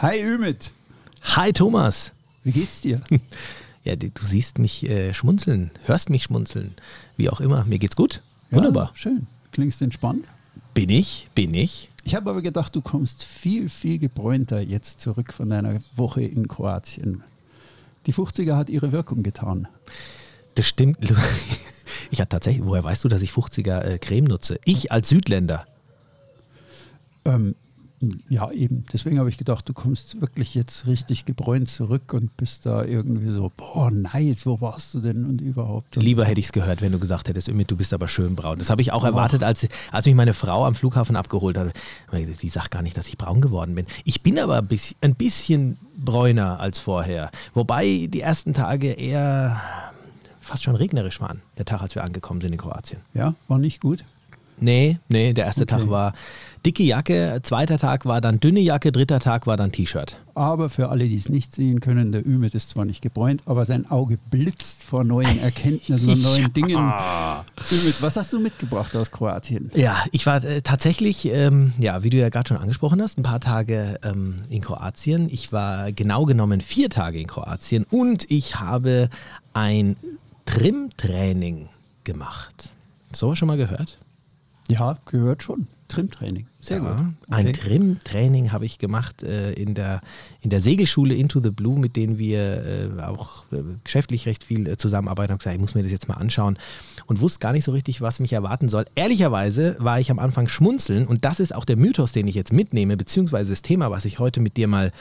Hi Ümit. Hi Thomas. Wie geht's dir? Ja, du siehst mich äh, schmunzeln, hörst mich schmunzeln, wie auch immer. Mir geht's gut. Wunderbar. Ja, schön. Klingst entspannt. Bin ich, bin ich. Ich habe aber gedacht, du kommst viel, viel gebräunter jetzt zurück von deiner Woche in Kroatien. Die 50er hat ihre Wirkung getan. Das stimmt. Ich hatte tatsächlich, woher weißt du, dass ich 50er äh, Creme nutze? Ich als Südländer. Ähm, ja, eben. Deswegen habe ich gedacht, du kommst wirklich jetzt richtig gebräunt zurück und bist da irgendwie so, boah, nice, wo warst du denn und überhaupt? Und Lieber hätte ich es gehört, wenn du gesagt hättest, du bist aber schön braun. Das habe ich auch erwartet, als, als mich meine Frau am Flughafen abgeholt hat. Die sagt gar nicht, dass ich braun geworden bin. Ich bin aber ein bisschen bräuner als vorher. Wobei die ersten Tage eher fast schon regnerisch waren, der Tag, als wir angekommen sind in Kroatien. Ja, war nicht gut. Nee, nee, der erste Okay. Tag war dicke Jacke, zweiter Tag war dann dünne Jacke, dritter Tag war dann T-Shirt. Aber für alle, die es nicht sehen können, der Ümit ist zwar nicht gebräunt, aber sein Auge blitzt vor neuen Erkenntnissen und neuen Dingen. Ümit, was hast du mitgebracht aus Kroatien? Ja, ich war äh, tatsächlich, ähm, ja, wie du ja gerade schon angesprochen hast, ein paar Tage ähm, in Kroatien. Ich war genau genommen vier Tage in Kroatien und ich habe ein Trimtraining gemacht. So schon mal gehört? Ja, gehört schon. Trimtraining. Sehr ja, gut. Ein Okay. Trim-Training habe ich gemacht äh, in, der, in der Segelschule Into the Blue, mit denen wir äh, auch äh, geschäftlich recht viel äh, zusammenarbeiten. Und gesagt, ich muss mir das jetzt mal anschauen und wusste gar nicht so richtig, was mich erwarten soll. Ehrlicherweise war ich am Anfang schmunzeln und das ist auch der Mythos, den ich jetzt mitnehme, beziehungsweise das Thema, was ich heute mit dir mal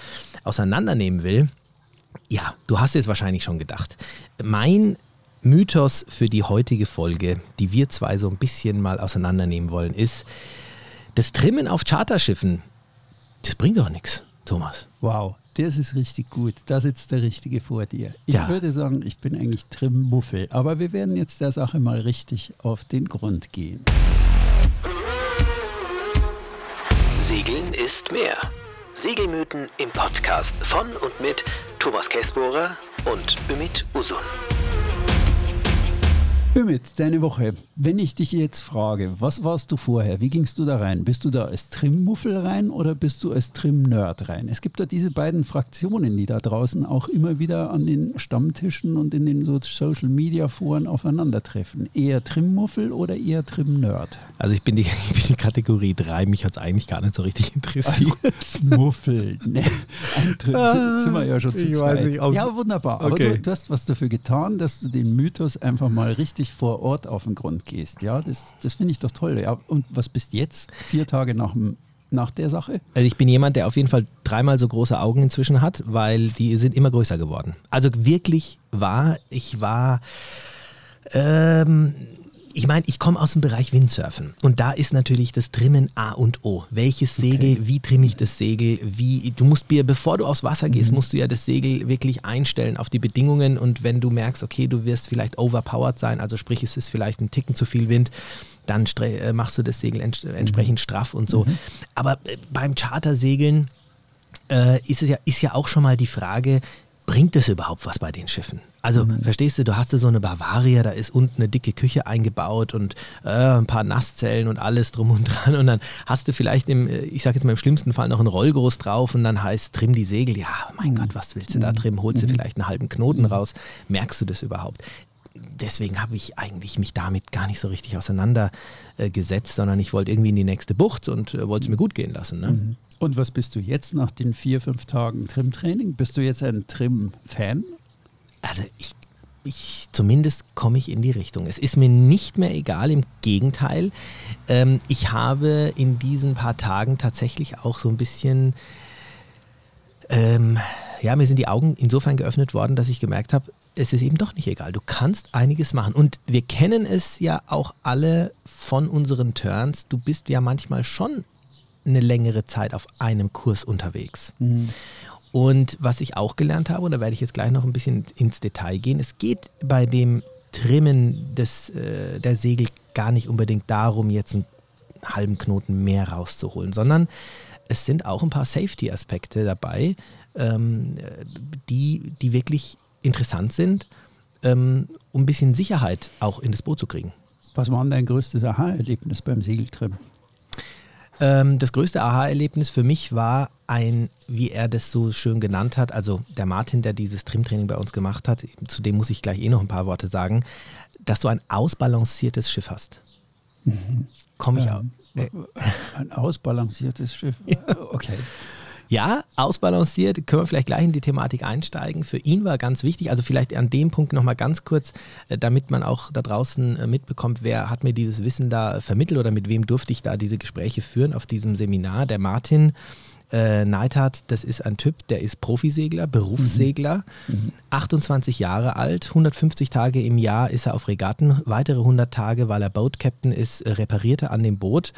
auseinandernehmen will. Ja, du hast es wahrscheinlich schon gedacht. Mein Mythos für die heutige Folge, die wir zwei so ein bisschen mal auseinandernehmen wollen, ist, das Trimmen auf Charterschiffen, das bringt doch nichts, Thomas. Wow, das ist richtig gut. Da sitzt der Richtige vor dir. Ich Ja. würde sagen, ich bin eigentlich Trimmuffel. Aber wir werden jetzt der Sache mal richtig auf den Grund gehen. Segeln ist mehr. Segelmythen im Podcast von und mit Thomas Käsbohrer und Ümit Usun. Ümit, deine Woche. Wenn ich dich jetzt frage, was warst du vorher? Wie gingst du da rein? Bist du da als Trimmuffel rein oder bist du als Trim-Nerd rein? Es gibt da diese beiden Fraktionen, die da draußen auch immer wieder an den Stammtischen und in den so Social-Media-Foren aufeinandertreffen. Eher Trimmuffel oder eher Trim-Nerd? Also ich bin die, ich bin die Kategorie 3, mich hat es eigentlich gar nicht so richtig interessiert. Muffel. Ne? Trim, sind, sind wir ja schon zu Ich zweit. weiß nicht, ja, wunderbar. Aber Okay. du, du hast was dafür getan, dass du den Mythos einfach mal richtig vor Ort auf den Grund gehst. Ja, das, das finde ich doch toll. Ja, und was bist jetzt? Vier Tage nach, nach der Sache? Also ich bin jemand, der auf jeden Fall dreimal so große Augen inzwischen hat, weil die sind immer größer geworden. Also wirklich war, ich war, ähm, ich meine, ich komme aus dem Bereich Windsurfen. Und da ist natürlich das Trimmen A und O. Welches Segel, wie trimme ich das Segel, wie, du musst mir, bevor du aufs Wasser gehst, musst du ja das Segel wirklich einstellen auf die Bedingungen. Und wenn du merkst, okay, du wirst vielleicht overpowered sein, also sprich, es ist vielleicht ein Ticken zu viel Wind, dann äh, machst du das Segel ents entsprechend straff und so. Aber äh, beim Chartersegeln äh, ist es ja, ist ja auch schon mal die Frage, bringt es überhaupt was bei den Schiffen? Also, verstehst du, du hast ja so eine Bavaria, da ist unten eine dicke Küche eingebaut und äh, ein paar Nasszellen und alles drum und dran. Und dann hast du vielleicht im, äh, ich sag jetzt mal im schlimmsten Fall noch einen Rollgroß drauf und dann heißt, trimm die Segel. Ja, mein Gott, was willst du da trimmen? Holst du vielleicht einen halben Knoten raus? Merkst du das überhaupt? Deswegen habe ich eigentlich mich damit gar nicht so richtig auseinandergesetzt, äh, sondern ich wollte irgendwie in die nächste Bucht und äh, wollte es mir gut gehen lassen. Ne? Und was bist du jetzt nach den vier, fünf Tagen Trim-Training? Bist du jetzt ein Trim-Fan? Also ich, ich zumindest komme ich in die Richtung. Es ist mir nicht mehr egal, im Gegenteil. Ähm, ich habe in diesen paar Tagen tatsächlich auch so ein bisschen, ähm, ja, mir sind die Augen insofern geöffnet worden, dass ich gemerkt habe, es ist eben doch nicht egal. Du kannst einiges machen. Und wir kennen es ja auch alle von unseren Turns. Du bist ja manchmal schon eine längere Zeit auf einem Kurs unterwegs. Und was ich auch gelernt habe, und da werde ich jetzt gleich noch ein bisschen ins Detail gehen, es geht bei dem Trimmen des, äh, der Segel gar nicht unbedingt darum, jetzt einen halben Knoten mehr rauszuholen, sondern es sind auch ein paar Safety-Aspekte dabei, ähm, die, die wirklich interessant sind, ähm, um ein bisschen Sicherheit auch in das Boot zu kriegen. Was war denn dein größtes Aha-Erlebnis beim Segeltrim? Ähm, das größte Aha-Erlebnis für mich war ein, wie er das so schön genannt hat, also der Martin, der dieses Trimtraining bei uns gemacht hat, zu dem muss ich gleich eh noch ein paar Worte sagen, dass du ein ausbalanciertes Schiff hast. Mhm. Komme ich ähm, auch. Ein ausbalanciertes Schiff. Ja. Okay. Ja, ausbalanciert, können wir vielleicht gleich in die Thematik einsteigen. Für ihn war ganz wichtig, also vielleicht an dem Punkt nochmal ganz kurz, äh, damit man auch da draußen äh, mitbekommt, wer hat mir dieses Wissen da vermittelt oder mit wem durfte ich da diese Gespräche führen auf diesem Seminar. Der Martin äh, Neidhardt, das ist ein Typ, der ist Profisegler, Berufssegler, mhm. 28 Jahre alt, 150 Tage im Jahr ist er auf Regatten, weitere 100 Tage, weil er Boat Captain ist, repariert er an dem Boot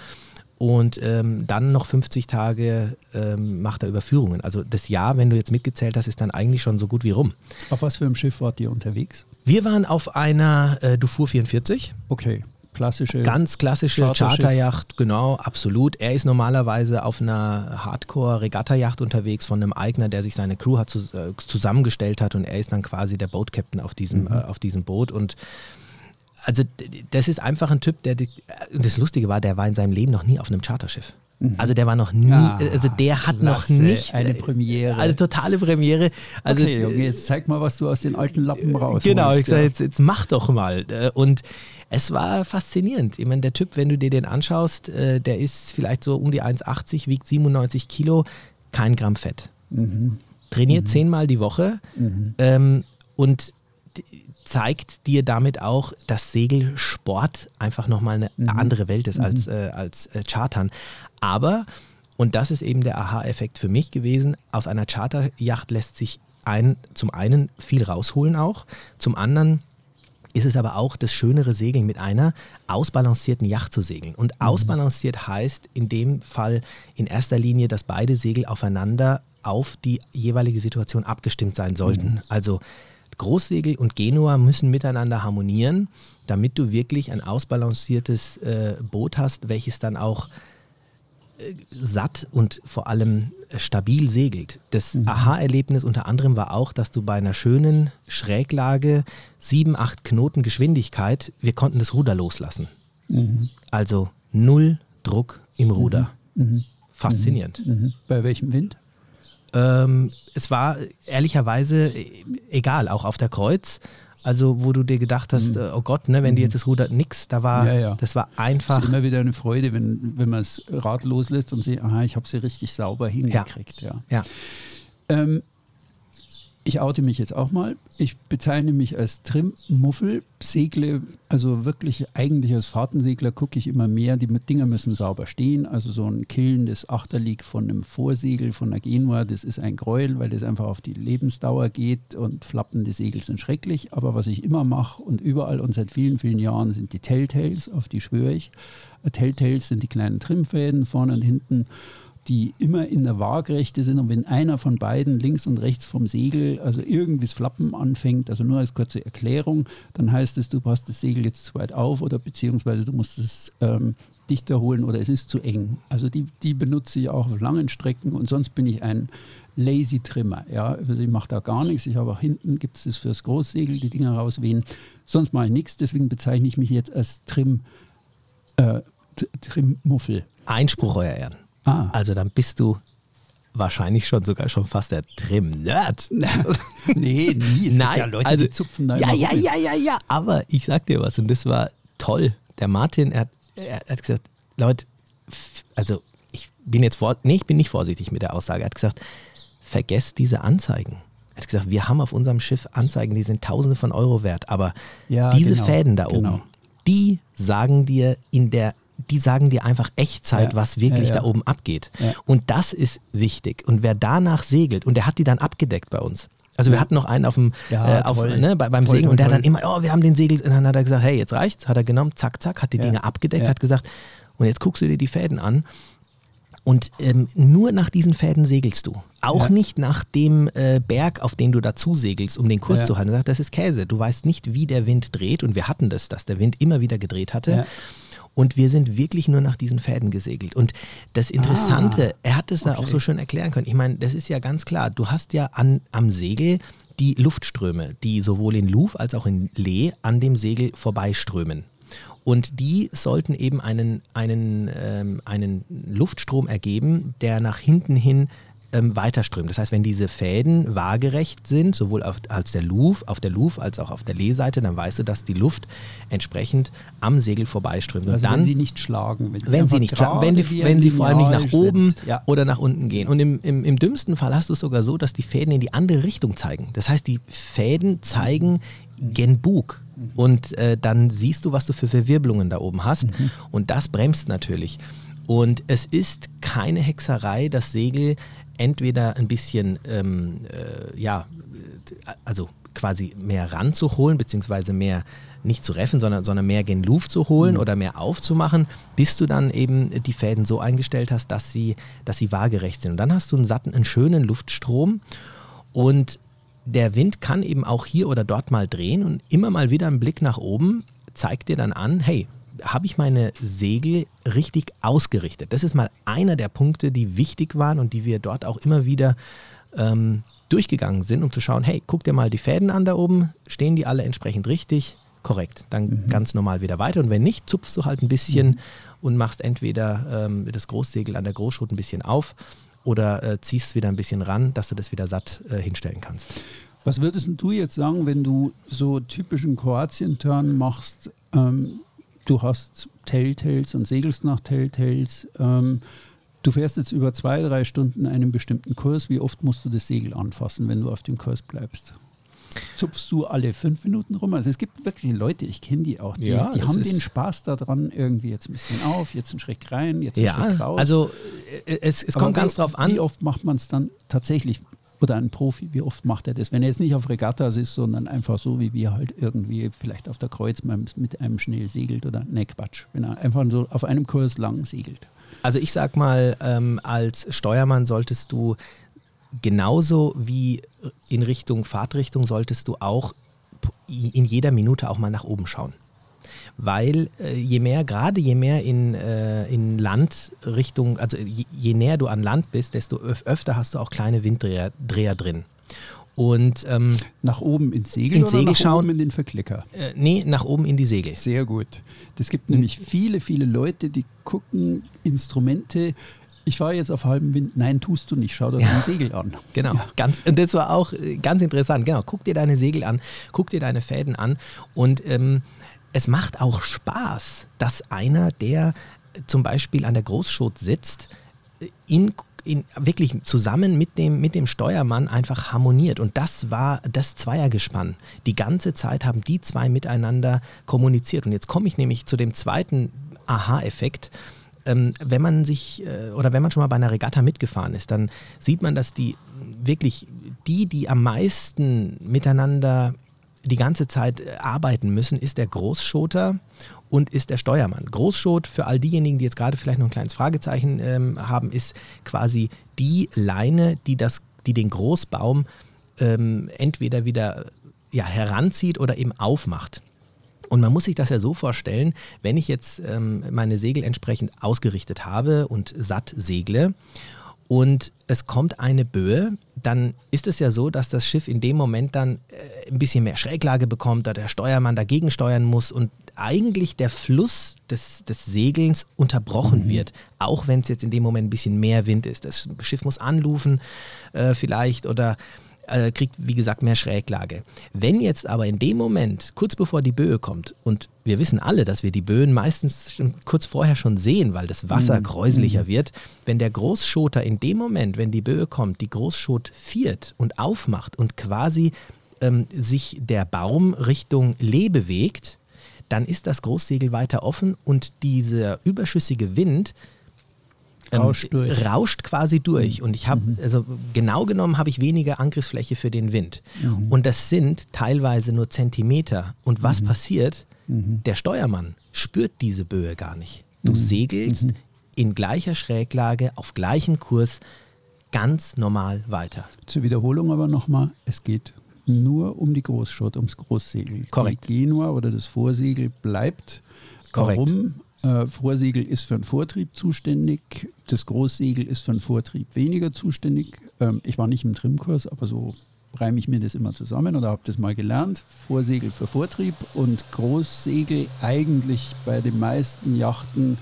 und ähm, dann noch 50 Tage ähm, macht er Überführungen. Also das Jahr, wenn du jetzt mitgezählt hast, ist dann eigentlich schon so gut wie rum. Auf was für einem Schiff wart ihr unterwegs? Wir waren auf einer äh, Dufour 44. Okay. Klassische. Ganz klassische Charterjacht, genau, absolut. Er ist normalerweise auf einer Hardcore-Regatta-Yacht unterwegs von einem Eigner, der sich seine Crew hat, äh, zusammengestellt hat und er ist dann quasi der Boat Captain auf diesem, mhm. äh, auf diesem Boot und also das ist einfach ein Typ, der, das Lustige war, der war in seinem Leben noch nie auf einem Charterschiff. Mhm. Also der war noch nie, ah, also der hat klasse, noch nicht eine Premiere, eine totale Premiere. Also, okay, Junge, jetzt zeig mal, was du aus den alten Lappen raus. Genau, ich sage jetzt, jetzt mach doch mal. Und es war faszinierend. Ich meine, der Typ, wenn du dir den anschaust, äh, der ist vielleicht so um die 1,80, wiegt 97 Kilo, kein Gramm Fett. Mhm. Trainiert mhm. zehnmal die Woche mhm. ähm, und zeigt dir damit auch, dass Segelsport einfach nochmal eine mhm. andere Welt ist als, mhm. äh, als äh, Chartern. Aber, und das ist eben der Aha-Effekt für mich gewesen, aus einer Charterjacht lässt sich ein, zum einen viel rausholen auch, zum anderen ist es aber auch das schönere Segeln mit einer ausbalancierten Yacht zu segeln. Und mhm. ausbalanciert heißt in dem Fall in erster Linie, dass beide Segel aufeinander auf die jeweilige Situation abgestimmt sein sollten. Mhm. Also Großsegel und Genua müssen miteinander harmonieren, damit du wirklich ein ausbalanciertes äh, Boot hast, welches dann auch äh, satt und vor allem stabil segelt. Das mhm. Aha-Erlebnis unter anderem war auch, dass du bei einer schönen Schräglage, 7, 8 Knoten Geschwindigkeit, wir konnten das Ruder loslassen. Mhm. Also null Druck im Ruder. Mhm. mhm. Faszinierend. Mhm. Bei welchem Wind? Ähm, es war ehrlicherweise egal, auch auf der Kreuz. Also, wo du dir gedacht hast, mhm. oh Gott, ne, wenn die mhm. jetzt das Ruder nix, da war, ja, ja. das war einfach. Es ist immer wieder eine Freude, wenn, wenn man das Rad loslässt und sieht, aha, ich habe sie richtig sauber hingekriegt. Ja. ja. Ähm, ich oute mich jetzt auch mal. Ich bezeichne mich als Trimmuffel, segle, also wirklich eigentlich als Fahrtensegler gucke ich immer mehr, die Dinger müssen sauber stehen. Also so ein killendes Achterlieg von einem Vorsegel von einer Genua, das ist ein Gräuel, weil das einfach auf die Lebensdauer geht und flappende Segel sind schrecklich. Aber was ich immer mache und überall und seit vielen, vielen Jahren sind die Telltales, auf die schwöre ich. Telltales sind die kleinen Trimmfäden vorne und hinten die immer in der Waagrechte sind. Und wenn einer von beiden links und rechts vom Segel, also irgendwie das Flappen anfängt, also nur als kurze Erklärung, dann heißt es, du passt das Segel jetzt zu weit auf oder beziehungsweise du musst es ähm, dichter holen oder es ist zu eng. Also die, die benutze ich auch auf langen Strecken und sonst bin ich ein Lazy Trimmer. Ja, also ich mache da gar nichts. Ich habe auch hinten gibt es das fürs Großsegel, die Dinger rauswehen. Sonst mache ich nichts. Deswegen bezeichne ich mich jetzt als Trim, äh, Trimmuffel. Einspruch, Euer Ehren. Ah. Also dann bist du wahrscheinlich schon sogar schon fast der Trim-Nerd. nee, nie. Es Nein, ja Leute, also, die zupfen da ja, ja, ja, ja, ja, aber ich sag dir was und das war toll. Der Martin, er, er hat gesagt, Leute, also ich bin jetzt vor, nee, ich bin nicht vorsichtig mit der Aussage. Er hat gesagt, vergesst diese Anzeigen. Er hat gesagt, wir haben auf unserem Schiff Anzeigen, die sind Tausende von Euro wert, aber ja, diese genau, Fäden da genau. oben, die sagen dir in der die sagen dir einfach Echtzeit, ja. was wirklich ja, ja. da oben abgeht. Und das ist wichtig. Und wer danach segelt, und der hat die dann abgedeckt bei uns. Also wir hatten noch einen auf dem, äh, auf, ne, bei, beim toll, Segeln und der hat dann immer, oh, wir haben den Segel, und dann hat er gesagt, hey, jetzt reicht's, hat er genommen, zack, zack, hat die Dinge abgedeckt, hat gesagt, und jetzt guckst du dir die Fäden an. Und ähm, nur nach diesen Fäden segelst du. Auch ja. nicht nach dem äh, Berg, auf den du dazu segelst, um den Kurs ja. zu halten. Das ist Käse. Du weißt nicht, wie der Wind dreht. Und wir hatten das, dass der Wind immer wieder gedreht hatte. Ja. Und wir sind wirklich nur nach diesen Fäden gesegelt. Und das Interessante, ah, er hat es okay. da auch so schön erklären können. Ich meine, das ist ja ganz klar. Du hast ja an, am Segel die Luftströme, die sowohl in Louvre als auch in Lee an dem Segel vorbeiströmen. Und die sollten eben einen, einen, ähm, einen Luftstrom ergeben, der nach hinten hin ähm, weiterströmt. Das heißt, wenn diese Fäden waagerecht sind, sowohl auf, als der Luft, auf der Luft als auch auf der Lehseite, dann weißt du, dass die Luft entsprechend am Segel vorbeiströmt. Also Und dann, wenn sie nicht schlagen. Wenn sie, wenn sie nicht schlagen, wenn, die, wenn sie vor allem nicht nach oben. Ja. oder nach unten gehen. Und im, im, im dümmsten Fall hast du es sogar so, dass die Fäden in die andere Richtung zeigen. Das heißt, die Fäden zeigen gen Bug. Und äh, dann siehst du, was du für Verwirbelungen da oben hast. Und das bremst natürlich. Und es ist keine Hexerei, das Segel entweder ein bisschen, ähm, äh, ja, also quasi mehr ranzuholen, beziehungsweise mehr nicht zu reffen, sondern, sondern mehr gen Luft zu holen oder mehr aufzumachen, bis du dann eben die Fäden so eingestellt hast, dass sie, dass sie waagerecht sind. Und dann hast du einen satten, einen schönen Luftstrom und der Wind kann eben auch hier oder dort mal drehen und immer mal wieder ein Blick nach oben zeigt dir dann an, hey, habe ich meine Segel richtig ausgerichtet? Das ist mal einer der Punkte, die wichtig waren und die wir dort auch immer wieder ähm, durchgegangen sind, um zu schauen, hey, guck dir mal die Fäden an da oben, stehen die alle entsprechend richtig? Korrekt, dann ganz normal wieder weiter. Und wenn nicht, zupfst du halt ein bisschen und machst entweder ähm, das Großsegel an der Großschot ein bisschen auf oder äh, ziehst wieder ein bisschen ran, dass du das wieder satt äh, hinstellen kannst. Was würdest du jetzt sagen, wenn du so typischen Kroatien-Turn machst? Ähm, du hast Telltales und segelst nach Telltales. Ähm, du fährst jetzt über zwei, drei Stunden einen bestimmten Kurs. Wie oft musst du das Segel anfassen, wenn du auf dem Kurs bleibst? Zupfst du alle fünf Minuten rum? Also es gibt wirklich Leute, ich kenne die auch, die, Ja, die haben den Spaß daran, irgendwie jetzt ein bisschen auf, jetzt einen Schreck rein, jetzt einen Ja, Schreck raus. also äh, es, es kommt ganz drauf an. Wie oft macht man es dann tatsächlich? Oder ein Profi, wie oft macht er das? Wenn er jetzt nicht auf Regattas ist, sondern einfach so, wie wir halt irgendwie vielleicht auf der Kreuz mit einem schnell segelt oder, ne Quatsch, wenn er einfach so auf einem Kurs lang segelt. Also ich sag mal, ähm, als Steuermann solltest du genauso wie in Richtung Fahrtrichtung solltest du auch in jeder Minute auch mal nach oben schauen. Weil äh, je mehr, gerade je mehr in, äh, in Landrichtung, also je, je näher du an Land bist, desto öf öfter hast du auch kleine Winddreher Dreher drin. Und ähm, Nach oben ins Segel Ins oder Segel nach schauen. oben in den Verklicker? äh, nee, nach oben in die Segel. Sehr gut. Das gibt nämlich viele, viele Leute, die gucken Instrumente. Ich fahre jetzt auf halbem Wind. Nein, tust du nicht. Schau dir dein Segel an. Genau, Ja. ganz, und das war auch äh, ganz interessant. Genau, guck dir deine Segel an, guck dir deine Fäden an und ähm, es macht auch Spaß, dass einer, der zum Beispiel an der Großschot sitzt, in, in, wirklich zusammen mit dem, mit dem Steuermann einfach harmoniert. Und das war das Zweiergespann. Die ganze Zeit haben die zwei miteinander kommuniziert. Und jetzt komme ich nämlich zu dem zweiten Aha-Effekt. Ähm, wenn man sich äh, oder wenn man schon mal bei einer Regatta mitgefahren ist, dann sieht man, dass die wirklich die, die am meisten miteinander die ganze Zeit äh, arbeiten müssen, ist der Großschoter und ist der Steuermann. Großschot, für all diejenigen, die jetzt gerade vielleicht noch ein kleines Fragezeichen ähm, haben, ist quasi die Leine, die, das, die den Großbaum ähm, entweder wieder ja, heranzieht oder eben aufmacht. Und man muss sich das ja so vorstellen, wenn ich jetzt ähm, meine Segel entsprechend ausgerichtet habe und satt segle und es kommt eine Böe, dann ist es ja so, dass das Schiff in dem Moment dann äh, ein bisschen mehr Schräglage bekommt, da der Steuermann dagegen steuern muss und eigentlich der Fluss des, des Segelns unterbrochen wird, auch wenn es jetzt in dem Moment ein bisschen mehr Wind ist. Das Schiff muss anlufen äh, vielleicht oder äh, kriegt, wie gesagt, mehr Schräglage. Wenn jetzt aber in dem Moment, kurz bevor die Böe kommt, und wir wissen alle, dass wir die Böen meistens kurz vorher schon sehen, weil das Wasser gräuselicher wird, wenn der Großschoter in dem Moment, wenn die Böe kommt, die Großschot viert und aufmacht und quasi ähm, sich der Baum Richtung Lee bewegt, dann ist das Großsegel weiter offen und dieser überschüssige Wind Rauscht durch. rauscht quasi durch. Und ich habe, also genau genommen habe ich weniger Angriffsfläche für den Wind. Und das sind teilweise nur Zentimeter. Und was passiert? Der Steuermann spürt diese Böe gar nicht. Du segelst in gleicher Schräglage, auf gleichem Kurs, ganz normal weiter. Zur Wiederholung aber nochmal, es geht nur um die Großschot, ums Großsegel. Korrekt. Die Genua oder das Vorsegel bleibt. Korrekt. Warum? Äh, Vorsegel ist für den Vortrieb zuständig, das Großsegel ist für den Vortrieb weniger zuständig. Ähm, ich war nicht im Trimkurs, aber so reime ich mir das immer zusammen oder habe das mal gelernt. Vorsegel für Vortrieb und Großsegel eigentlich bei den meisten Yachten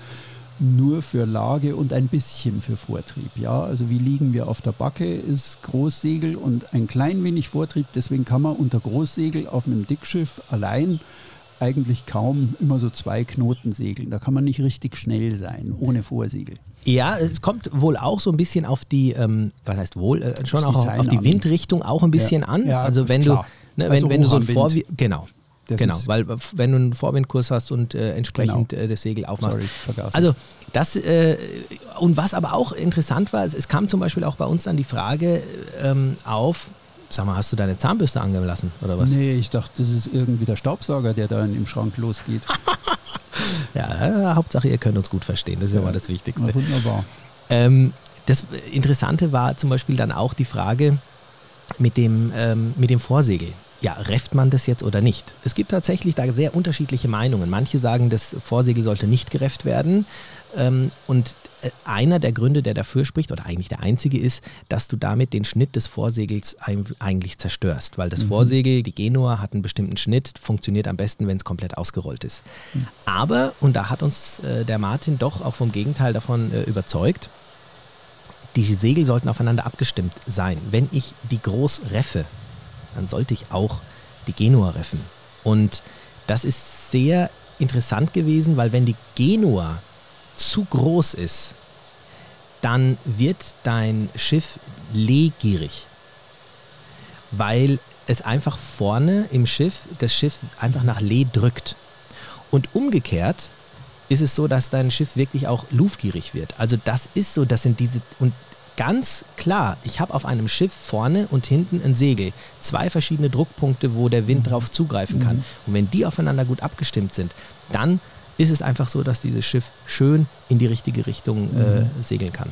nur für Lage und ein bisschen für Vortrieb. Ja, also wie liegen wir auf der Backe ist Großsegel und ein klein wenig Vortrieb. Deswegen kann man unter Großsegel auf einem Dickschiff allein eigentlich kaum immer so zwei Knoten segeln. Da kann man nicht richtig schnell sein, ohne Vorsegel. Ja, es kommt wohl auch so ein bisschen auf die, ähm, was heißt wohl, äh, schon auch auf, auf die Windrichtung auch ein bisschen ja. an. Ja, also wenn klar. du, ne, wenn, also wenn du so ein Vorwind, genau, das genau, weil wenn du einen Vorwindkurs hast und äh, entsprechend genau. äh, das Segel aufmachst. Sorry, also das äh, und was aber auch interessant war, es, es, kam zum Beispiel auch bei uns dann die Frage ähm, auf, Sag mal, hast du deine Zahnbürste angelassen oder was? Nee, ich dachte, das ist irgendwie der Staubsauger, der da im Schrank losgeht. ja, Hauptsache, ihr könnt uns gut verstehen. Das ist ja, ja mal das Wichtigste. Na, wunderbar. Ähm, das Interessante war zum Beispiel dann auch die Frage mit dem, ähm, mit dem Vorsegel. Ja, refft man das jetzt oder nicht? Es gibt tatsächlich da sehr unterschiedliche Meinungen. Manche sagen, das Vorsegel sollte nicht gerefft werden. Ähm, und äh, einer der Gründe, der dafür spricht, oder eigentlich der einzige ist, dass du damit den Schnitt des Vorsegels eigentlich zerstörst, weil das mhm. Vorsegel, die Genua, hat einen bestimmten Schnitt, funktioniert am besten, wenn es komplett ausgerollt ist. Mhm. Aber, und da hat uns äh, der Martin doch auch vom Gegenteil davon äh, überzeugt, die Segel sollten aufeinander abgestimmt sein. Wenn ich die groß reffe, dann sollte ich auch die Genua reffen. Und das ist sehr interessant gewesen, weil wenn die Genua zu groß ist, dann wird dein Schiff lehgierig, weil es einfach vorne im Schiff das Schiff einfach nach Lee drückt. Und umgekehrt ist es so, dass dein Schiff wirklich auch luftgierig wird. Also das ist so, das sind diese und ganz klar, ich habe auf einem Schiff vorne und hinten ein Segel, zwei verschiedene Druckpunkte, wo der Wind mhm. drauf zugreifen kann. Mhm. Und wenn die aufeinander gut abgestimmt sind, dann ist es einfach so, dass dieses Schiff schön in die richtige Richtung äh, mhm. segeln kann.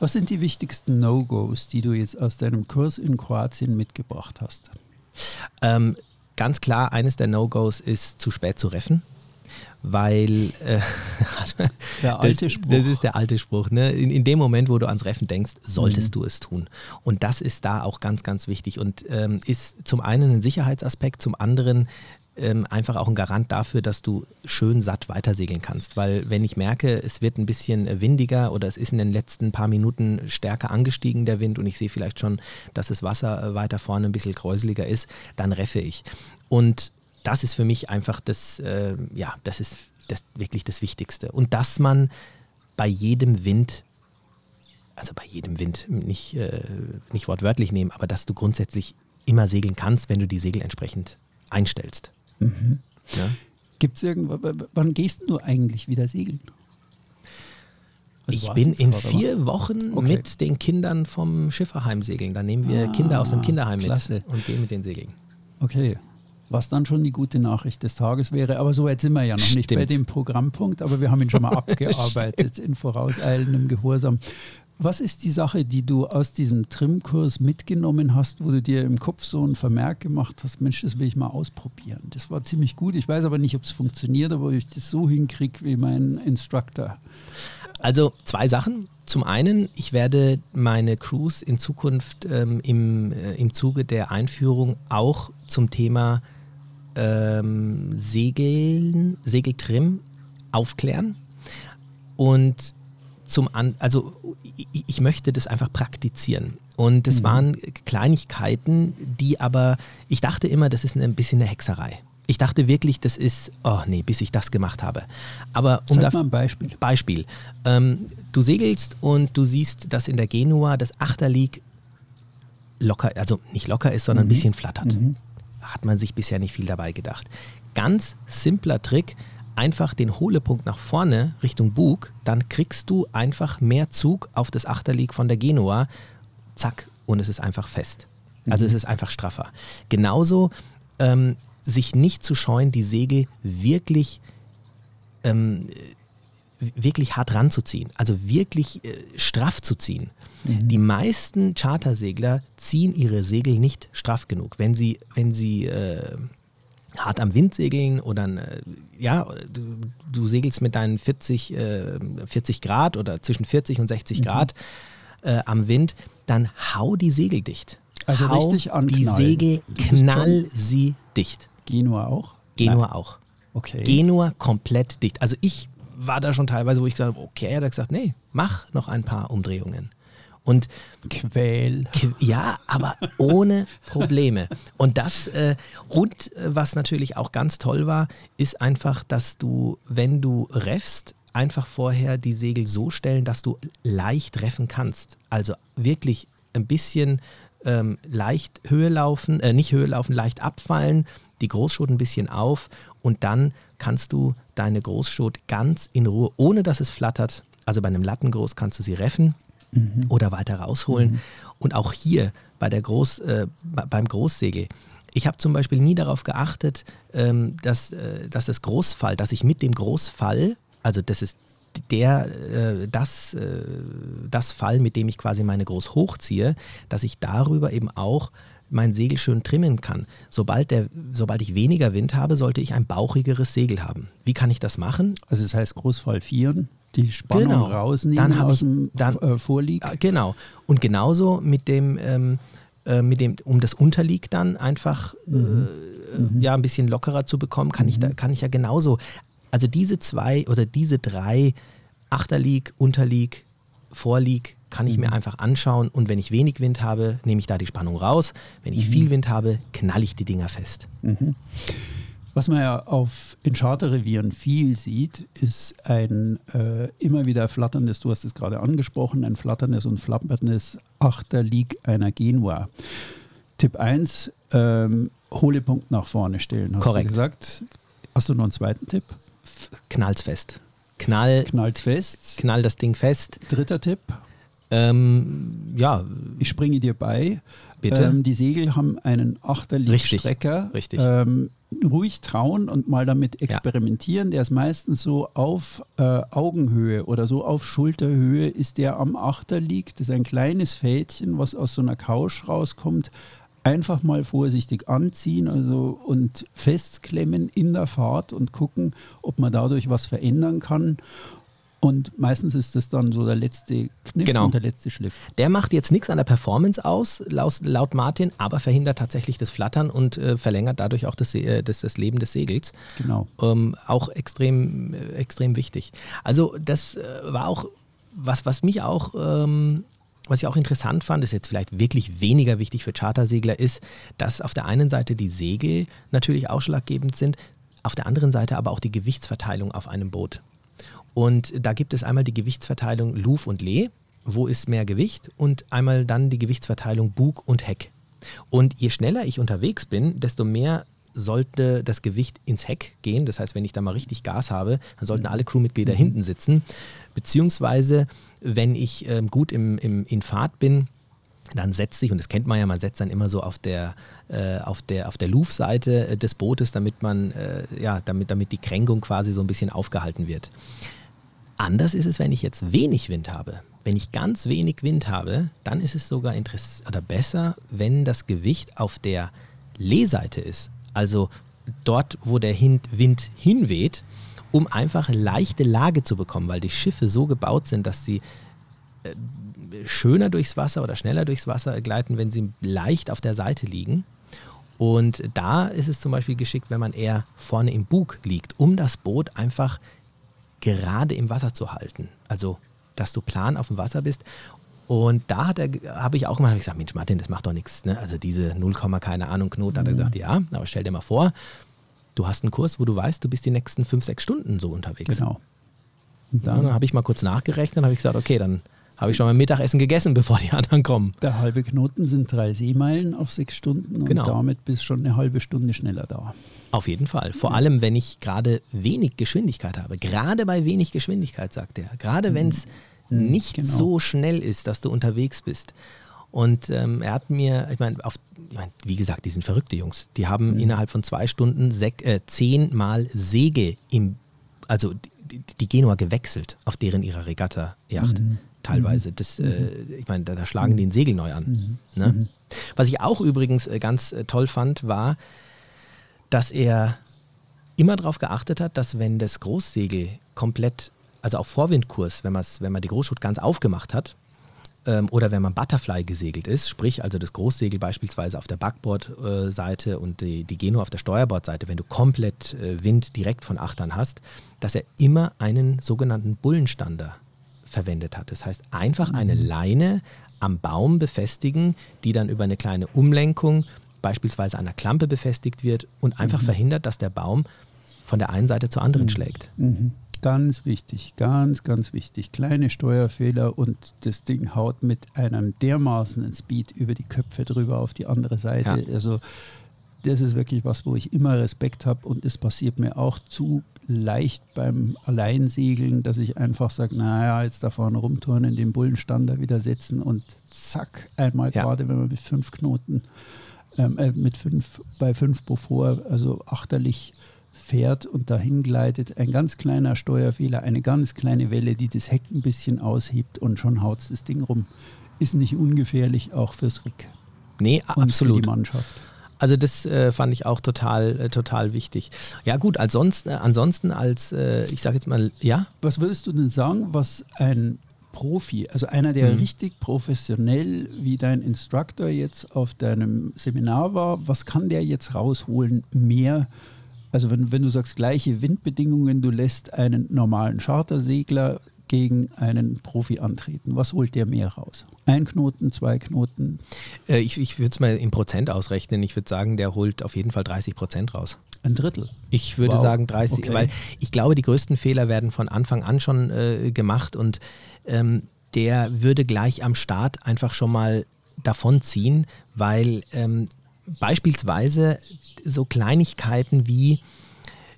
Was sind die wichtigsten No-Gos, die du jetzt aus deinem Kurs in Kroatien mitgebracht hast? Ähm, ganz klar, eines der No-Gos ist zu spät zu reffen weil äh, der alte Spruch. Das, ist der alte Spruch. Ne? In, in, dem Moment, wo du ans Reffen denkst, solltest mhm. du es tun. Und das ist da auch ganz, ganz wichtig und ähm, ist zum einen ein Sicherheitsaspekt, zum anderen ähm, einfach auch ein Garant dafür, dass du schön satt weitersegeln kannst. Weil wenn ich merke, es wird ein bisschen windiger oder es ist in den letzten paar Minuten stärker angestiegen, der Wind, und ich sehe vielleicht schon, dass das Wasser äh, weiter vorne ein bisschen kräuseliger ist, dann reffe ich. Und das ist für mich einfach das, äh, ja, das ist das, wirklich das Wichtigste. Und dass man bei jedem Wind also bei jedem Wind nicht, äh, nicht wortwörtlich nehmen, aber dass du grundsätzlich immer segeln kannst, wenn du die Segel entsprechend einstellst. Mhm. Ja? Gibt es irgendwann, wann gehst du eigentlich wieder segeln? Also ich bin in vier? Wochen okay. mit den Kindern vom Schifferheim segeln. Da nehmen wir ah, Kinder aus dem Kinderheim klasse. mit und gehen mit den Segeln. Okay. Was dann schon die gute Nachricht des Tages wäre. Aber so weit sind wir ja noch Stimmt. nicht bei dem Programmpunkt, aber wir haben ihn schon mal abgearbeitet in vorauseilendem Gehorsam. Was ist die Sache, die du aus diesem Trimkurs mitgenommen hast, wo du dir im Kopf so einen Vermerk gemacht hast, Mensch, das will ich mal ausprobieren. Das war ziemlich gut. Ich weiß aber nicht, ob es funktioniert, aber ob ich das so hinkriege wie mein Instructor. Also zwei Sachen. Zum einen, ich werde meine Crews in Zukunft ähm, im, äh, im Zuge der Einführung auch zum Thema ähm, Segeln, Segeltrim aufklären. Und zum an, also ich möchte das einfach praktizieren. Und das mhm. waren Kleinigkeiten, die aber, ich dachte immer, das ist ein bisschen eine Hexerei. Ich dachte wirklich, das ist, oh nee, bis ich das gemacht habe. Aber um Sag mal ein Beispiel. Beispiel. Ähm, du segelst und du siehst, dass in der Genua das Achterlieg locker, also nicht locker ist, sondern mhm. ein bisschen flattert. Mhm. Hat man sich bisher nicht viel dabei gedacht. Ganz simpler Trick, einfach den Hohlepunkt nach vorne Richtung Bug, dann kriegst du einfach mehr Zug auf das Achterlieg von der Genua. Zack, und es ist einfach fest. Also mhm. es ist einfach straffer. Genauso ähm, sich nicht zu scheuen, die Segel wirklich, ähm, wirklich hart ranzuziehen, also wirklich äh, straff zu ziehen. Mhm. Die meisten Chartersegler ziehen ihre Segel nicht straff genug. Wenn sie, wenn sie äh, hart am Wind segeln oder äh, ja, du, du, segelst mit deinen 40, äh, 40 Grad oder zwischen 40 und 60 mhm. Grad äh, am Wind, dann hau die Segel dicht. Also hau richtig die anknallen. Segel, Du bist knall sie dicht. Genua auch? Genua Nein. auch. Okay. Genua komplett dicht. Also ich war da schon teilweise, wo ich gesagt habe, okay, er hat gesagt, nee, mach noch ein paar Umdrehungen. Und Quäl. Qu- Ja, aber ohne Probleme. Und das, äh, und äh, was natürlich auch ganz toll war, ist einfach, dass du, wenn du reffst, einfach vorher die Segel so stellen, dass du leicht reffen kannst. Also wirklich ein bisschen ähm, leicht Höhe laufen, äh, nicht Höhe laufen, leicht abfallen, die Großschot ein bisschen auf und dann kannst du deine Großschot ganz in Ruhe, ohne dass es flattert, also bei einem Lattengroß kannst du sie reffen oder weiter rausholen. Und auch hier bei der Groß, äh, be- beim Großsegel. Ich habe zum Beispiel nie darauf geachtet, ähm, dass, äh, dass das Großfall, dass ich mit dem Großfall, also das ist der, äh, das, äh, das Fall, mit dem ich quasi meine Groß hochziehe, dass ich darüber eben auch mein Segel schön trimmen kann. Sobald, der, sobald ich weniger Wind habe, sollte ich ein bauchigeres Segel haben. Wie kann ich das machen? Also das heißt Großfall 4, die Spannung Genau. rausnehmen Dann aus ich- dem dann- äh, Vorlieg. Ja, genau. Und genauso mit dem, ähm, äh, mit dem, um das Unterlieg dann einfach Mhm. äh, ja ein bisschen lockerer zu bekommen, kann ich da, kann ich ja genauso. Also diese zwei oder diese drei Achterlieg, Unterlieg, Vorlieg kann Mhm. ich mir einfach anschauen und wenn ich wenig Wind habe, nehme ich da die Spannung raus. Wenn Mhm. ich viel Wind habe, knall ich die Dinger fest. Was man ja auf in Charterrevieren viel sieht, ist ein äh, immer wieder flatterndes, du hast es gerade angesprochen, ein flatterndes und flapperndes Achterlieg einer Genua. Tipp 1, ähm, Hohlepunkt nach vorne stellen, hast Korrekt. du gesagt. Hast du noch einen zweiten Tipp? Knall's fest. Knall, Knallt's fest. knall das Ding fest. Dritter Tipp, Ähm, ja, ich springe dir bei. Bitte? Ähm, die Segel haben einen Achterliegstrecker. Richtig, richtig. Ähm, ruhig trauen und mal damit experimentieren. Der ist meistens so auf äh, Augenhöhe oder so auf Schulterhöhe ist der am Achterlieg. Das ist ein kleines Fädchen, was aus so einer Couch rauskommt. Einfach mal vorsichtig anziehen also, und festklemmen in der Fahrt und gucken, ob man dadurch was verändern kann. Und meistens ist das dann so der letzte Kniff Genau. und der letzte Schliff. Der macht jetzt nichts an der Performance aus, laut, laut Martin, aber verhindert tatsächlich das Flattern und äh, verlängert dadurch auch das, äh, das, das Leben des Segels. Genau. Ähm, auch extrem, äh, extrem wichtig. Also das äh, war auch, was, was mich auch, ähm, was ich auch interessant fand, ist jetzt vielleicht wirklich weniger wichtig für Chartersegler, ist, dass auf der einen Seite die Segel natürlich ausschlaggebend sind, auf der anderen Seite aber auch die Gewichtsverteilung auf einem Boot. Und da gibt es einmal die Gewichtsverteilung Luf und Lee, wo ist mehr Gewicht, und einmal dann die Gewichtsverteilung Bug und Heck. Und je schneller ich unterwegs bin, desto mehr sollte das Gewicht ins Heck gehen. Das heißt, wenn ich da mal richtig Gas habe, dann sollten alle Crewmitglieder hinten sitzen. Beziehungsweise, wenn ich ähm, gut im, im, in Fahrt bin, dann setzt sich, und das kennt man ja, man setzt dann immer so auf der, äh, auf der, auf der Luftseite äh, des Bootes, damit man, äh, ja, damit, damit die Kränkung quasi so ein bisschen aufgehalten wird. Anders ist es, wenn ich jetzt wenig Wind habe. Wenn ich ganz wenig Wind habe, dann ist es sogar oder besser, wenn das Gewicht auf der Lehseite ist. Also dort, wo der Wind hinweht, um einfach leichte Lage zu bekommen, weil die Schiffe so gebaut sind, dass sie äh, schöner durchs Wasser oder schneller durchs Wasser gleiten, wenn sie leicht auf der Seite liegen. Und da ist es zum Beispiel geschickt, wenn man eher vorne im Bug liegt, um das Boot einfach gerade im Wasser zu halten. Also, dass du plan auf dem Wasser bist. Und da habe ich auch mal gesagt, Mensch Martin, das macht doch nichts. Ne? Also diese 0, keine Ahnung Knoten, hat er gesagt, ja, aber stell dir mal vor, du hast einen Kurs, wo du weißt, du bist die nächsten 5, 6 Stunden so unterwegs. Genau. Und Ja, dann dann habe ich mal kurz nachgerechnet und habe ich gesagt, okay, dann habe ich schon mein Mittagessen gegessen, bevor die anderen kommen. der halbe Knoten sind drei Seemeilen auf sechs Stunden und Genau. damit bist schon eine halbe Stunde schneller da. Auf jeden Fall. Vor allem, wenn ich gerade wenig Geschwindigkeit habe. Gerade bei wenig Geschwindigkeit, sagt er. Gerade wenn es nicht genau. so schnell ist, dass du unterwegs bist. Und ähm, er hat mir, ich meine, ich mein, wie gesagt, die sind verrückte Jungs. Die haben innerhalb von zwei Stunden äh, zehnmal Segel im, also die, die Genua gewechselt auf deren ihrer Regatta-Yacht. Teilweise. Das, äh, ich meine, da, da schlagen die ein Segel neu an. Ne? Was ich auch übrigens äh, ganz äh, toll fand, war, dass er immer darauf geachtet hat, dass wenn das Großsegel komplett, also auf Vorwindkurs, wenn, wenn man die Großschut ganz aufgemacht hat, ähm, oder wenn man Butterfly gesegelt ist, sprich also das Großsegel beispielsweise auf der Backbordseite und die, die Geno auf der Steuerbordseite, wenn du komplett äh, Wind direkt von Achtern hast, dass er immer einen sogenannten Bullenstander verwendet hat. Das heißt, einfach eine Leine am Baum befestigen, die dann über eine kleine Umlenkung beispielsweise an der Klampe befestigt wird und einfach verhindert, dass der Baum von der einen Seite zur anderen schlägt. Mhm. Ganz wichtig, ganz, ganz wichtig. Kleine Steuerfehler und das Ding haut mit einem dermaßenen Speed über die Köpfe drüber auf die andere Seite. Ja. Also das ist wirklich was, wo ich immer Respekt habe und es passiert mir auch zu leicht beim Alleinsegeln, dass ich einfach sage, naja, jetzt da vorne rumturnen, den Bullenstander wieder setzen und zack, einmal Ja. gerade, wenn man mit fünf Knoten, ähm, äh, mit fünf, bei fünf Beaufort, also achterlich fährt und dahin gleitet, ein ganz kleiner Steuerfehler, eine ganz kleine Welle, die das Heck ein bisschen aushebt und schon haut das Ding rum. Ist nicht ungefährlich, auch fürs Rick Nee, und für absolut. die Mannschaft. Also das äh, fand ich auch total, äh, total wichtig. Ja gut, ansonsten, äh, ansonsten als, äh, ich sage jetzt mal, ja, Was würdest du denn sagen, was ein Profi, also einer, der Mhm. richtig professionell wie dein Instructor jetzt auf deinem Seminar war, was kann der jetzt rausholen mehr? Also wenn, wenn du sagst, gleiche Windbedingungen, du lässt einen normalen Chartersegler gegen einen Profi antreten. Was holt der mehr raus? Ein Knoten, zwei Knoten? äh, ich, ich würde es mal in Prozent ausrechnen. Ich würde sagen, der holt auf jeden Fall 30 Prozent raus. Ein Drittel. Ich würde Wow. sagen 30, Okay. weil ich glaube, die größten Fehler werden von Anfang an schon äh, gemacht und ähm, der würde gleich am Start einfach schon mal davonziehen, weil ähm, beispielsweise so Kleinigkeiten wie,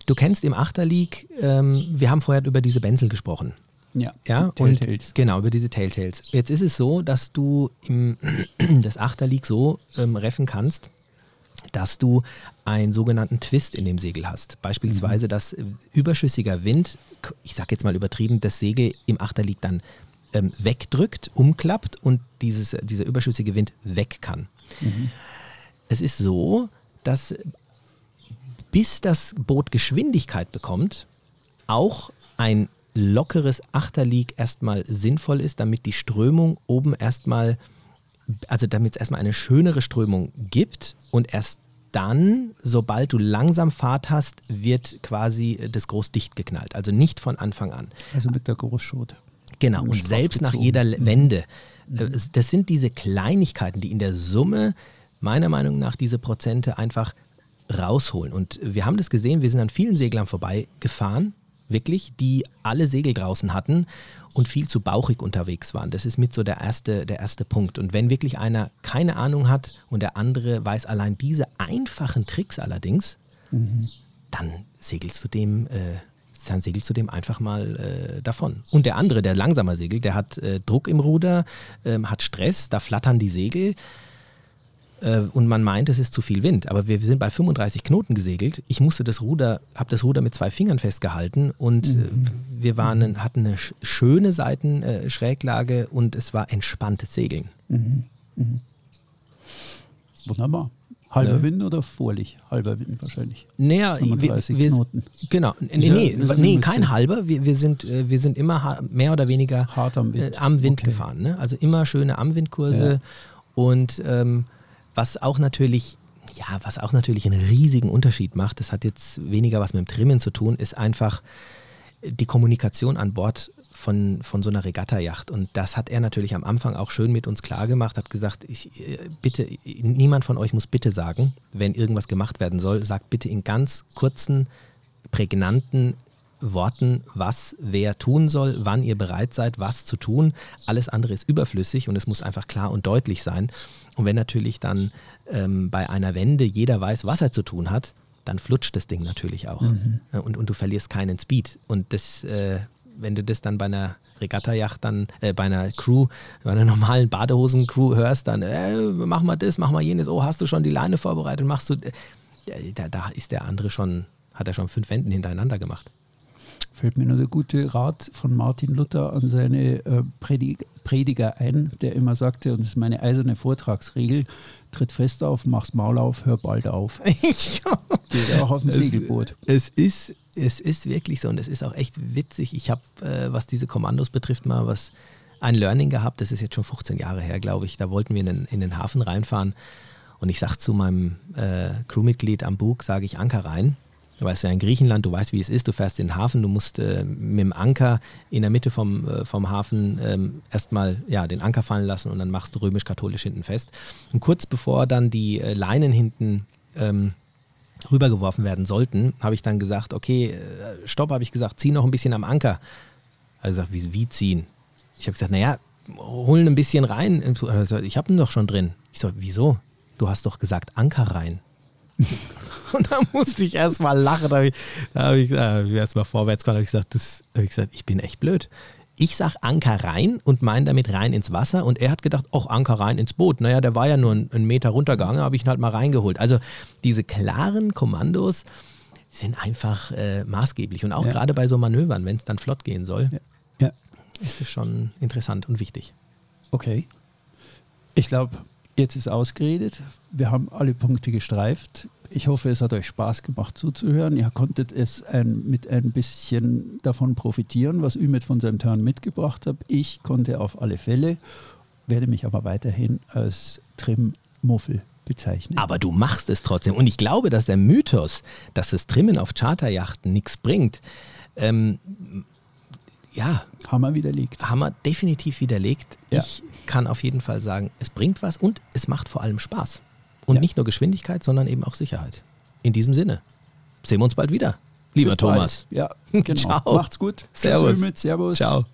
du kennst im Achterleague, ähm, wir haben vorher über diese Benzel gesprochen. Ja, Ja, Telltales. und genau, über diese Telltales. Jetzt ist es so, dass du im, das Achterleague so ähm, reffen kannst, dass du einen sogenannten Twist in dem Segel hast. Beispielsweise, dass äh, überschüssiger Wind, ich sage jetzt mal übertrieben, das Segel im Achterleague dann ähm, wegdrückt, umklappt und dieses, dieser überschüssige Wind weg kann. Es ist so, dass bis das Boot Geschwindigkeit bekommt, auch ein lockeres Achterlieg erstmal sinnvoll ist, damit die Strömung oben erstmal, also damit es erstmal eine schönere Strömung gibt und erst dann, sobald du langsam Fahrt hast, wird quasi das Groß dicht geknallt. Also nicht von Anfang an. Also mit der Großschot. Genau, Und und selbst nach jeder Le- Wende. Es- Das sind diese Kleinigkeiten, die in der Summe meiner Meinung nach diese Prozente einfach rausholen. Und wir haben das gesehen, wir sind an vielen Seglern vorbeigefahren, wirklich, die alle Segel draußen hatten und viel zu bauchig unterwegs waren. Das ist mit so der erste, der erste Punkt. Und wenn wirklich einer keine Ahnung hat und der andere weiß allein diese einfachen Tricks allerdings, dann segelst du dem, äh, dann segelst du dem einfach mal äh, davon. Und der andere, der langsamer segelt, der hat äh, Druck im Ruder, ähm, hat Stress, da flattern die Segel und man meint, es ist zu viel Wind. Aber wir sind bei 35 Knoten gesegelt. Ich musste das Ruder, habe das Ruder mit zwei Fingern festgehalten und äh, wir waren, hatten eine sch schöne Seitenschräglage äh, und es war entspanntes Segeln. Wunderbar. Halber Ne? Wind oder Vorlich? Halber Wind wahrscheinlich. Naja, 35 wir, wir, Knoten. Genau, nee, nee, ja nee kein halber. Wir, wir, sind, äh, wir sind immer mehr oder weniger Hart am Wind. Äh, am Wind Okay. gefahren. Ne? Also immer schöne Amwindkurse. Ja. Und ähm, was auch natürlich, ja, was auch natürlich einen riesigen Unterschied macht, das hat jetzt weniger was mit dem Trimmen zu tun, ist einfach die Kommunikation an Bord von, von so einer Regattajacht. Und das hat er natürlich am Anfang auch schön mit uns klar gemacht, hat gesagt, ich, äh, bitte, niemand von euch muss bitte sagen, wenn irgendwas gemacht werden soll, sagt bitte in ganz kurzen, prägnanten Worten, was wer tun soll, wann ihr bereit seid, was zu tun. Alles andere ist überflüssig und es muss einfach klar und deutlich sein. Und wenn natürlich dann ähm, bei einer Wende jeder weiß, was er zu tun hat, dann flutscht das Ding natürlich auch. Ja, Und, und du verlierst keinen Speed. Und das, äh, wenn du das dann bei einer Regattajacht dann, äh, bei einer Crew, bei einer normalen Badehosen-Crew hörst, dann, äh, mach mal das, mach mal jenes, oh, hast du schon die Leine vorbereitet, machst du, äh, da, da ist der andere schon, hat er schon fünf Wenden hintereinander gemacht. Fällt mir nur der gute Rat von Martin Luther an seine äh, Predig Prediger ein, der immer sagte, und das ist meine eiserne Vortragsregel, tritt fest auf, mach's Maul auf, hör bald auf. Geht auch auf dem Segelboot. Es ist, es ist wirklich so und es ist auch echt witzig. Ich habe, äh, was diese Kommandos betrifft, mal was ein Learning gehabt, das ist jetzt schon 15 Jahre her, glaube ich. Da wollten wir in den, in den Hafen reinfahren und ich sage zu meinem äh, Crewmitglied am Bug, sage ich Anker rein. Du weißt ja in Griechenland, du weißt, wie es ist, du fährst in den Hafen, du musst äh, mit dem Anker in der Mitte vom, äh, vom Hafen ähm, erstmal ja, den Anker fallen lassen und dann machst du römisch-katholisch hinten fest. Und kurz bevor dann die äh, Leinen hinten ähm, rübergeworfen werden sollten, habe ich dann gesagt, okay, äh, stopp, habe ich gesagt, zieh noch ein bisschen am Anker. Er hat gesagt, wie, wie ziehen? Ich habe gesagt, naja, holen ein bisschen rein. Ich habe ihn doch schon drin. Ich so, wieso? Du hast doch gesagt Anker rein. und da musste ich erstmal lachen. Da habe ich, hab ich, hab ich erstmal vorwärts gekommen. Da habe ich gesagt, das, hab ich gesagt, ich bin echt blöd. Ich sage Anker rein und meine damit rein ins Wasser und er hat gedacht, ach, Anker rein ins Boot. Naja, der war ja nur einen Meter runtergegangen, habe ich ihn halt mal reingeholt. Also diese klaren Kommandos sind einfach äh, maßgeblich und auch ja. gerade bei so Manövern, wenn es dann flott gehen soll, ja. Ja. ist es schon interessant und wichtig. Okay. Ich glaube, jetzt ist ausgeredet. Wir haben alle Punkte gestreift. Ich hoffe, es hat euch Spaß gemacht zuzuhören. Ihr konntet es ein, mit ein bisschen davon profitieren, was Ümit von seinem Turn mitgebracht hat. Ich konnte auf alle Fälle, werde mich aber weiterhin als Trim-Muffel bezeichnen. Aber du machst es trotzdem. Und ich glaube, dass der Mythos, dass das Trimmen auf Charterjachten nichts bringt, ähm, ja. Wir widerlegt. Wir definitiv widerlegt. Ja. Ich kann auf jeden Fall sagen, es bringt was und es macht vor allem Spaß. Und ja. nicht nur Geschwindigkeit, sondern eben auch Sicherheit. In diesem Sinne, sehen wir uns bald wieder, lieber Bis Thomas. Bald. Ja, genau. Ciao. Macht's gut. Servus. Servus. Ciao.